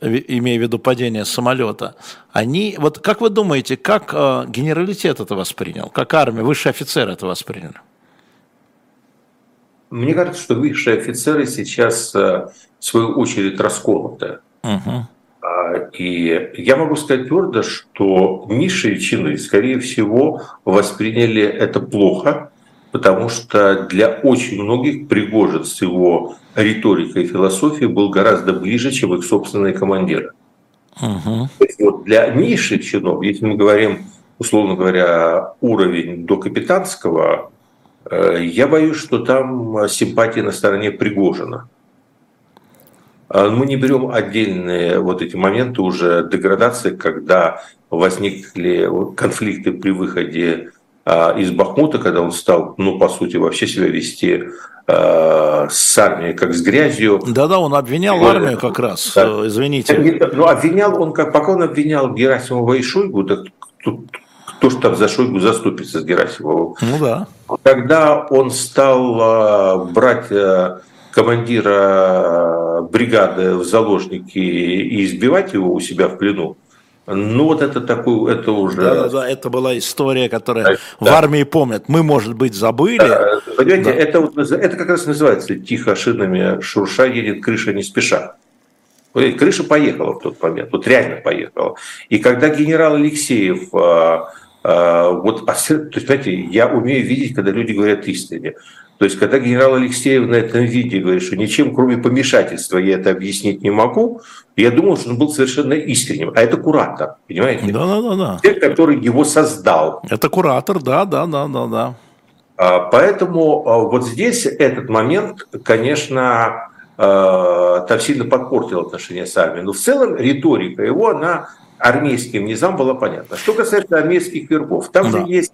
имея в виду падение самолета, они, вот как вы думаете, как генералитет это воспринял, как армия, высшие офицеры это восприняли? Мне кажется, что высшие офицеры сейчас, в свою очередь, расколоты. Угу. И я могу сказать твердо, что низшие чины, скорее всего, восприняли это плохо, потому что для очень многих Пригожин с его риторикой и философией был гораздо ближе, чем их собственные командиры. Угу. То есть вот для низших чинов, если мы говорим, условно говоря, уровень до капитанского, э, я боюсь, что там симпатии на стороне Пригожина. А мы не берем отдельные вот эти моменты уже деградации, когда возникли конфликты при выходе а, из Бахмута, когда он стал, ну, по сути, вообще себя вести э, с армией, как с грязью. Да-да, он обвинял армию как раз, да. Э, извините. Ну, обвинял он, как пока он обвинял Герасимова и Шойгу, так тут кто же там за Шойгу заступится с Герасимовым. Ну да. Когда он стал э, брать э, командира бригады в заложники и избивать его у себя в плену, ну вот это такой, это уже... Да, да, да, это была история, которая да. в армии помнят. Мы, может быть, забыли. Да, понимаете, да. это, вот, это как раз называется тихо шинами шурша едет крыша не спеша. Крыша поехала в тот момент, вот реально поехала. И когда генерал Алексеев а, Вот, то есть, знаете, я умею видеть, когда люди говорят истине. То есть, когда генерал Алексеев на этом виде говорит, что ничем, кроме помешательства, я это объяснить не могу, я думал, что он был совершенно искренним. А это куратор, понимаете? Да, да, да. да. Человек, который его создал. Это куратор, да, да, да, да, да. А, поэтому а, вот здесь этот момент, конечно, а, там сильно подпортил отношения с армией. Но в целом риторика его, она армейским низам была понятна. Что касается армейских верхов, там да. же есть,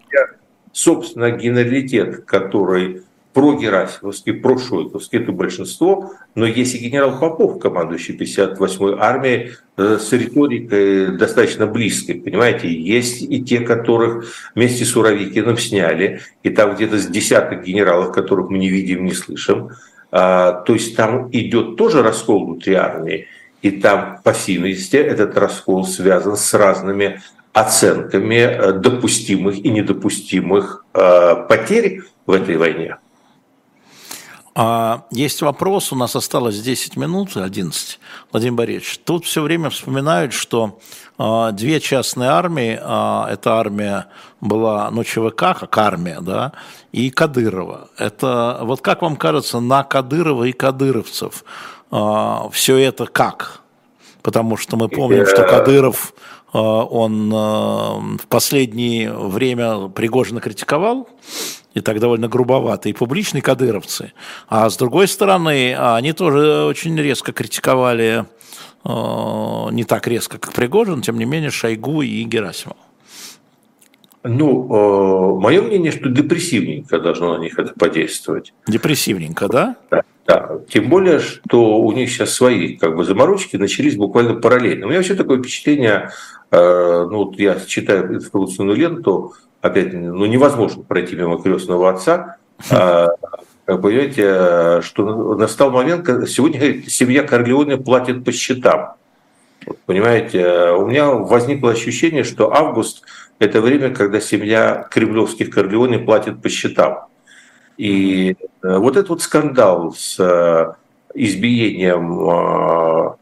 собственно, генералитет, который прогерасимовский, прошойковский, это большинство, но есть и генерал Попов, командующий 58-й армией, э, с риторикой достаточно близкой, понимаете, есть и те, которых вместе с Уровикиным сняли, и там где-то с десяток генералов, которых мы не видим, не слышим, а, то есть там идет тоже раскол внутри армии, и там, по всей этот раскол связан с разными оценками э, допустимых и недопустимых э, потерь в этой войне. А, есть вопрос, у нас осталось 10 минут, 11. Владимир Борисович, тут все время вспоминают, что а, две частные армии, а, эта армия была, ну, ЧВК, как армия, да, и Кадырова. Это, вот как вам кажется, на Кадырова и кадыровцев все это как? Потому что мы помним, что Кадыров он в последнее время Пригожина критиковал, и так довольно грубовато, и публичные кадыровцы. А с другой стороны, они тоже очень резко критиковали, э, не так резко, как Пригожин, тем не менее, Шойгу и Герасимов. Ну, э, мое мнение, что депрессивненько должно на них это подействовать. Депрессивненько, да? Да. Да, тем более, что у них сейчас свои как бы заморочки начались буквально параллельно. У меня вообще такое впечатление, э, ну вот я читаю информационную ленту, опять, ну, невозможно пройти мимо крестного отца. А, понимаете, что настал момент, когда сегодня семья Корлеоне платит по счетам. Понимаете, у меня возникло ощущение, что август – это время, когда семья кремлевских Корлеоне платит по счетам. И э, вот этот вот скандал с э, избиением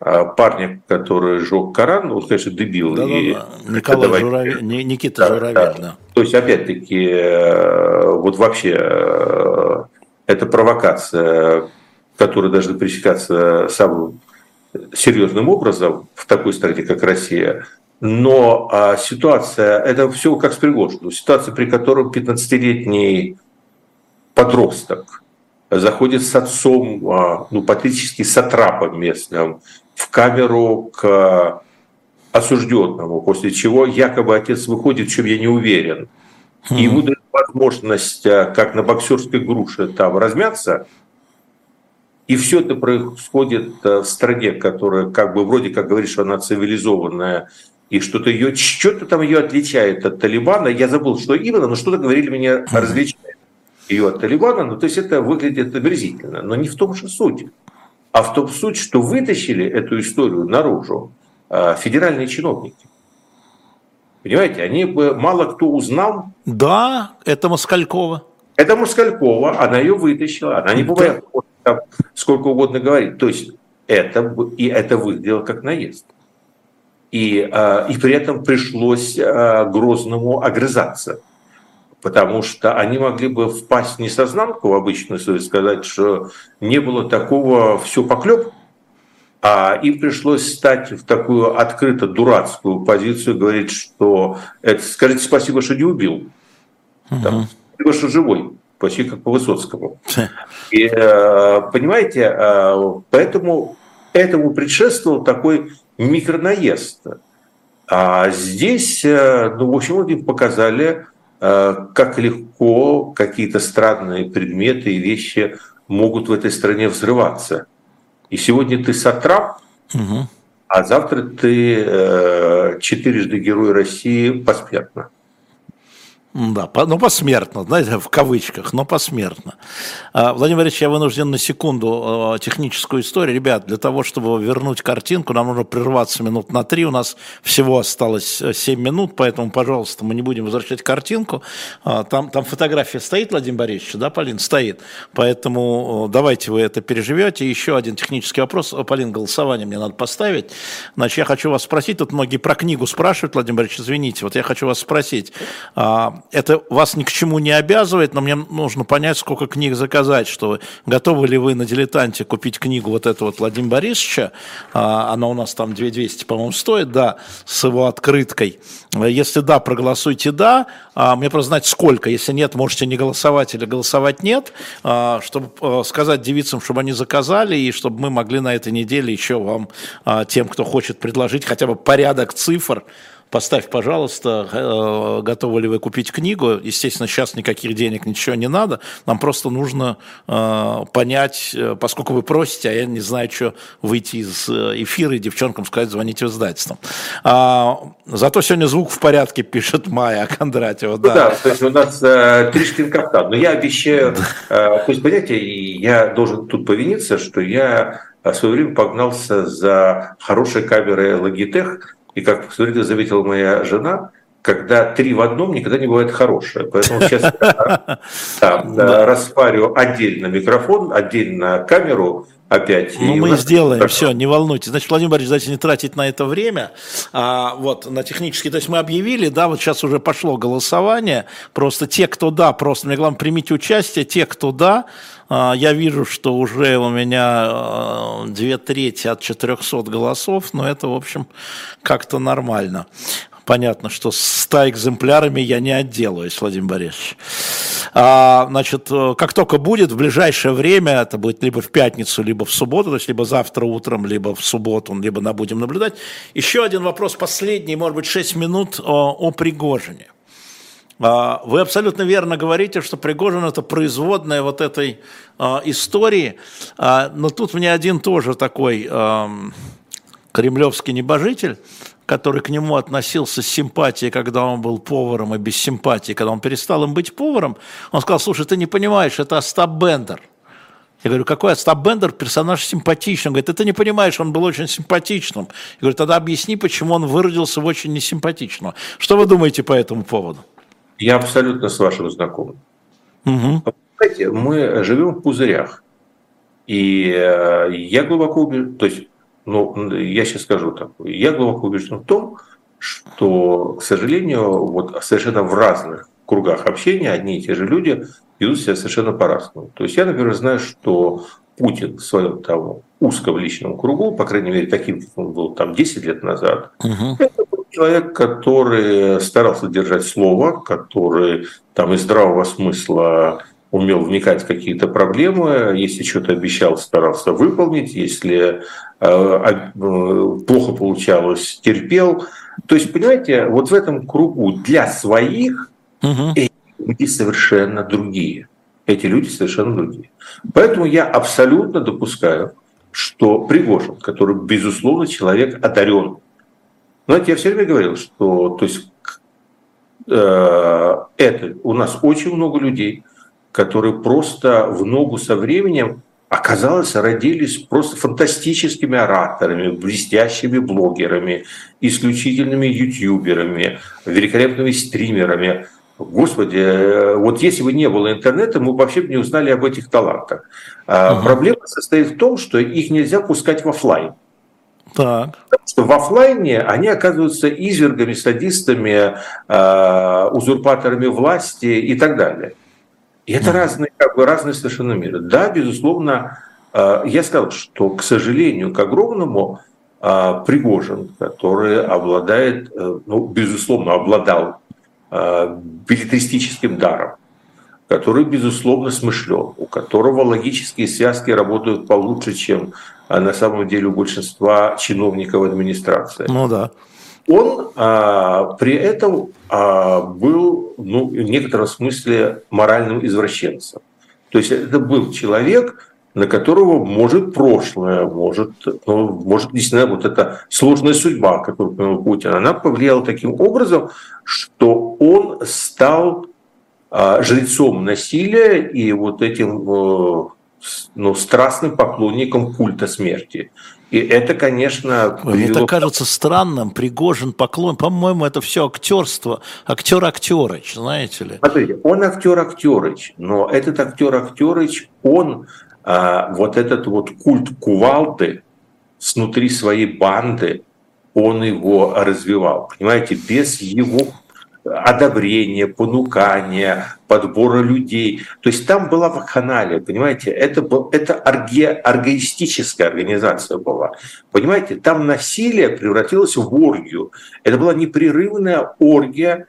парня, который жег Коран, он, конечно, дебил. Да, и да, да. Николай давайте... Журавель, Никита да, Журавель, да. да. То есть, опять-таки, э, вот вообще э, это провокация, которая должна пресекаться самым серьезным образом в такой стране, как Россия. Но а, ситуация, это все как с Пригожиным, ситуация, при которой 15-летний подросток заходит с отцом, а, ну, практически с атрапом местным, в камеру к осужденному, после чего якобы отец выходит, в чем я не уверен. И ему дают возможность, э, как на боксерской груше, там размяться. И все это происходит э, в стране, которая как бы вроде как говорит, что она цивилизованная, и что-то ее, что-то там ее отличает от Талибана. Я забыл, что именно, но что-то говорили мне различает ее от Талибана. Ну, то есть это выглядит омерзительно. Но не в том же суть. А в том суть, что вытащили эту историю наружу а, федеральные чиновники. Понимаете, они бы мало кто узнал. Да, это Москалькова. Это Москалькова, она ее вытащила, она не бывает да. Сколько угодно говорить. То есть это, и это выглядело как наезд. И, а, и при этом пришлось а, Грозному огрызаться потому что они могли бы впасть в несознанку в обычную совесть, сказать, что не было такого все поклеп, а им пришлось стать в такую открыто дурацкую позицию, говорить, что это, скажите спасибо, что не убил, там, спасибо, что живой, почти как по Высоцкому. И, э, понимаете, э, поэтому этому предшествовал такой микронаезд. А здесь, э, ну, в общем, им показали как легко какие-то странные предметы и вещи могут в этой стране взрываться. И сегодня ты сатрап, угу. а завтра ты четырежды герой России посмертно. Да, ну посмертно, знаете, в кавычках, но посмертно. А, Владимир Владимирович, я вынужден на секунду а, техническую историю. Ребят, для того, чтобы вернуть картинку, нам нужно прерваться минут на три. У нас всего осталось 7 э, минут, поэтому, пожалуйста, мы не будем возвращать картинку. А, там, там фотография стоит, Владимир Борисович, да, Полин? Стоит. Поэтому давайте вы это переживете. Еще один технический вопрос. Полин, голосование мне надо поставить. Значит, я хочу вас спросить, тут многие про книгу спрашивают, Владимир Борисович, извините, вот я хочу вас спросить это вас ни к чему не обязывает, но мне нужно понять, сколько книг заказать, что готовы ли вы на «Дилетанте» купить книгу вот этого вот Владимира Борисовича, а, она у нас там 2200, по-моему, стоит, да, с его открыткой. Если да, проголосуйте «да», а, мне просто знать сколько, если нет, можете не голосовать или голосовать «нет», а, чтобы э, сказать девицам, чтобы они заказали, и чтобы мы могли на этой неделе еще вам, тем, кто хочет предложить хотя бы порядок цифр, поставь, пожалуйста, э, готовы ли вы купить книгу. Естественно, сейчас никаких денег, ничего не надо. Нам просто нужно э, понять, э, поскольку вы просите, а я не знаю, что выйти из эфира и девчонкам сказать, звоните в издательство. А, зато сегодня звук в порядке, пишет Майя Кондратьева. Да, ну да то есть у нас Тришкин каптан. Но я обещаю, то есть, понимаете, я должен тут повиниться, что я в свое время погнался за хорошей камерой Logitech, и как смотрите, заметила моя жена, когда три в одном никогда не бывает хорошее. Поэтому сейчас я распарю отдельно микрофон, отдельно камеру, опять. Ну, мы сделаем, все, не волнуйтесь. Значит, Владимир Борисович, давайте не тратить на это время. А, вот, на технический, то есть мы объявили, да, вот сейчас уже пошло голосование. Просто те, кто да, просто, мне главное, примите участие, те, кто да, а, я вижу, что уже у меня а, две трети от 400 голосов, но это, в общем, как-то нормально. Понятно, что с 100 экземплярами я не отделаюсь, Владимир Борисович. А, значит, э, как только будет, в ближайшее время, это будет либо в пятницу, либо в субботу, то есть либо завтра утром, либо в субботу, либо на будем наблюдать. Еще один вопрос, последний, может быть, 6 минут о, о Пригожине. А, вы абсолютно верно говорите, что Пригожин это производная вот этой а, истории, а, но тут мне один тоже такой кремлевский небожитель, который к нему относился с симпатией, когда он был поваром, и без симпатии, когда он перестал им быть поваром, он сказал, слушай, ты не понимаешь, это Остап Бендер. Я говорю, какой Остап Бендер персонаж симпатичный? Он говорит, ты не понимаешь, он был очень симпатичным. Я говорю, тогда объясни, почему он выродился в очень несимпатичного. Что вы думаете по этому поводу? Я абсолютно с вашим знакомым. Угу. Понимаете, мы живем в пузырях. И э, я глубоко убежден, то есть, ну, я сейчас скажу так, я глубоко убежден в том, что, к сожалению, вот совершенно в разных кругах общения одни и те же люди ведут себя совершенно по-разному. То есть я, например, знаю, что Путин в своем там узком личном кругу, по крайней мере, таким он был там 10 лет назад, угу. это человек, который старался держать слово, который там из здравого смысла умел вникать в какие-то проблемы, если что-то обещал, старался выполнить, если плохо получалось, терпел. То есть, понимаете, вот в этом кругу для своих угу. эти люди совершенно другие. Эти люди совершенно другие. Поэтому я абсолютно допускаю, что Пригожин, который, безусловно, человек одарен знаете, я все время говорил, что то есть, э, это у нас очень много людей, которые просто в ногу со временем оказалось, родились просто фантастическими ораторами, блестящими блогерами, исключительными ютуберами, великолепными стримерами. Господи, э, вот если бы не было интернета, мы вообще бы не узнали об этих талантах. Uh-huh. Проблема состоит в том, что их нельзя пускать в офлайн. Так. Потому что в офлайне они оказываются извергами, садистами, э, узурпаторами власти и так далее. И это разные, как бы разные совершенно миры. Да, безусловно, э, я сказал, что, к сожалению, к огромному э, Пригожин, который обладает, э, ну, безусловно, обладал э, билетристическим даром, который, безусловно, смышлен, у которого логические связки работают получше, чем а, на самом деле у большинства чиновников администрации. Ну да. Он а, при этом а, был ну, в некотором смысле моральным извращенцем. То есть это был человек, на которого может прошлое, может, ну, может действительно вот эта сложная судьба, которую понял Путин, она повлияла таким образом, что он стал а, жрецом насилия и вот этим э, ну, страстным поклонником культа смерти. И это, конечно... Мне так кажется странным. Пригожин, поклон. По-моему, это все актерство. Актер Актерыч, знаете ли. Смотрите, он актер Актерыч, но этот актер Актерыч, он а, вот этот вот культ кувалды снутри своей банды, он его развивал. Понимаете, без его одобрения, понукания, подбора людей. То есть там была вакханалия, понимаете, это, это орги, оргоистическая организация была. Понимаете, там насилие превратилось в оргию. Это была непрерывная оргия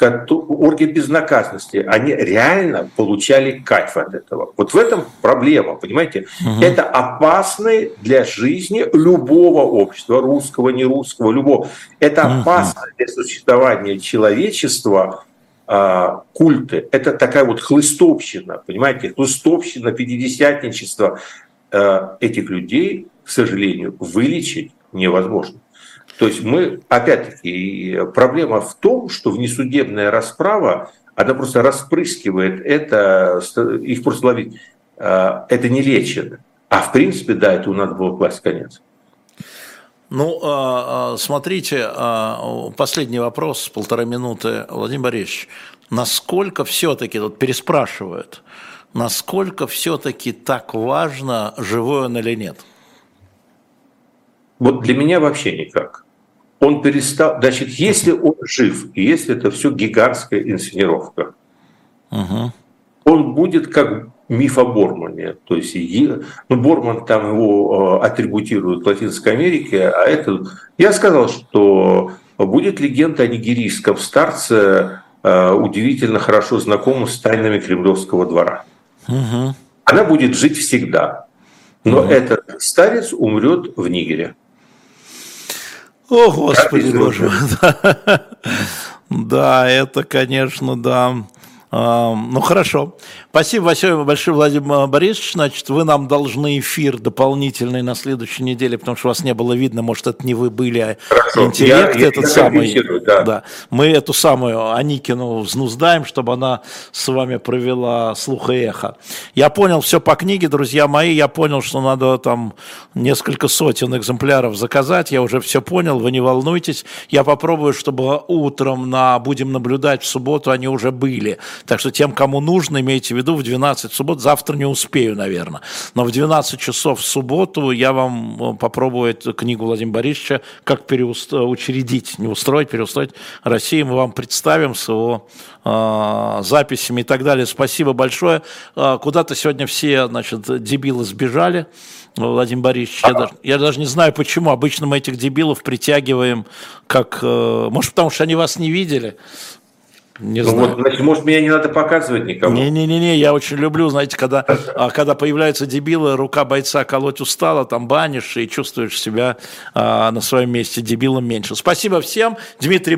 оргия безнаказанности, они реально получали кайф от этого. Вот в этом проблема, понимаете? Угу. Это опасный для жизни любого общества, русского, не русского, любого. Это угу. опасно для существования человечества а, культы. Это такая вот хлыстовщина, понимаете? Хлыстовщина, пятидесятничество а, этих людей, к сожалению, вылечить невозможно. То есть мы, опять-таки, проблема в том, что внесудебная расправа, она просто распрыскивает это, их просто ловить, а, это не лечено. А в принципе, да, это нас было класть конец. Ну, а, а, смотрите, последний вопрос, полторы минуты. Владимир Борисович, насколько все-таки, вот переспрашивают, насколько все-таки так важно, живой он или нет? Вот для меня вообще никак. Он перестал, значит, если он жив, и если это все гигантская инсценировка, угу. он будет как миф о Бормане. То есть ну, Борман там его э, атрибутирует в Латинской Америке, а это... Я сказал, что будет легенда о нигерийском старце, э, удивительно хорошо знакомым с тайнами Кремлевского двора. Угу. Она будет жить всегда. Но угу. этот старец умрет в Нигере. О, Господи Боже. Да, это, конечно, да. Ну хорошо. Спасибо большое, большое, Владимир Борисович. Значит, вы нам должны эфир дополнительный на следующей неделе, потому что вас не было видно, может, это не вы были, а хорошо. интеллект я, этот я самый. Да. да. Мы эту самую Аникину взнуздаем, чтобы она с вами провела слух и эхо. Я понял все по книге, друзья мои. Я понял, что надо там несколько сотен экземпляров заказать. Я уже все понял, вы не волнуйтесь. Я попробую, чтобы утром на «Будем наблюдать» в субботу они уже были. Так что тем, кому нужно, имейте в виду, в 12 суббот, завтра не успею, наверное, но в 12 часов в субботу я вам э, попробую эту книгу Владимира Борисовича «Как переучредить, не устроить, переустроить Россию». Мы вам представим с его э, записями и так далее. Спасибо большое. Э, куда-то сегодня все, значит, дебилы сбежали. Владимир Борисович, я даже, я даже не знаю почему. Обычно мы этих дебилов притягиваем как... Э, может, потому что они вас не видели. Не ну, знаю. Вот, значит, может, меня не надо показывать никому. Не-не-не, я очень люблю, знаете, когда, а, когда появляются дебилы, рука бойца колоть устала, там банишь и чувствуешь себя а, на своем месте дебилом меньше. Спасибо всем. Дмитрий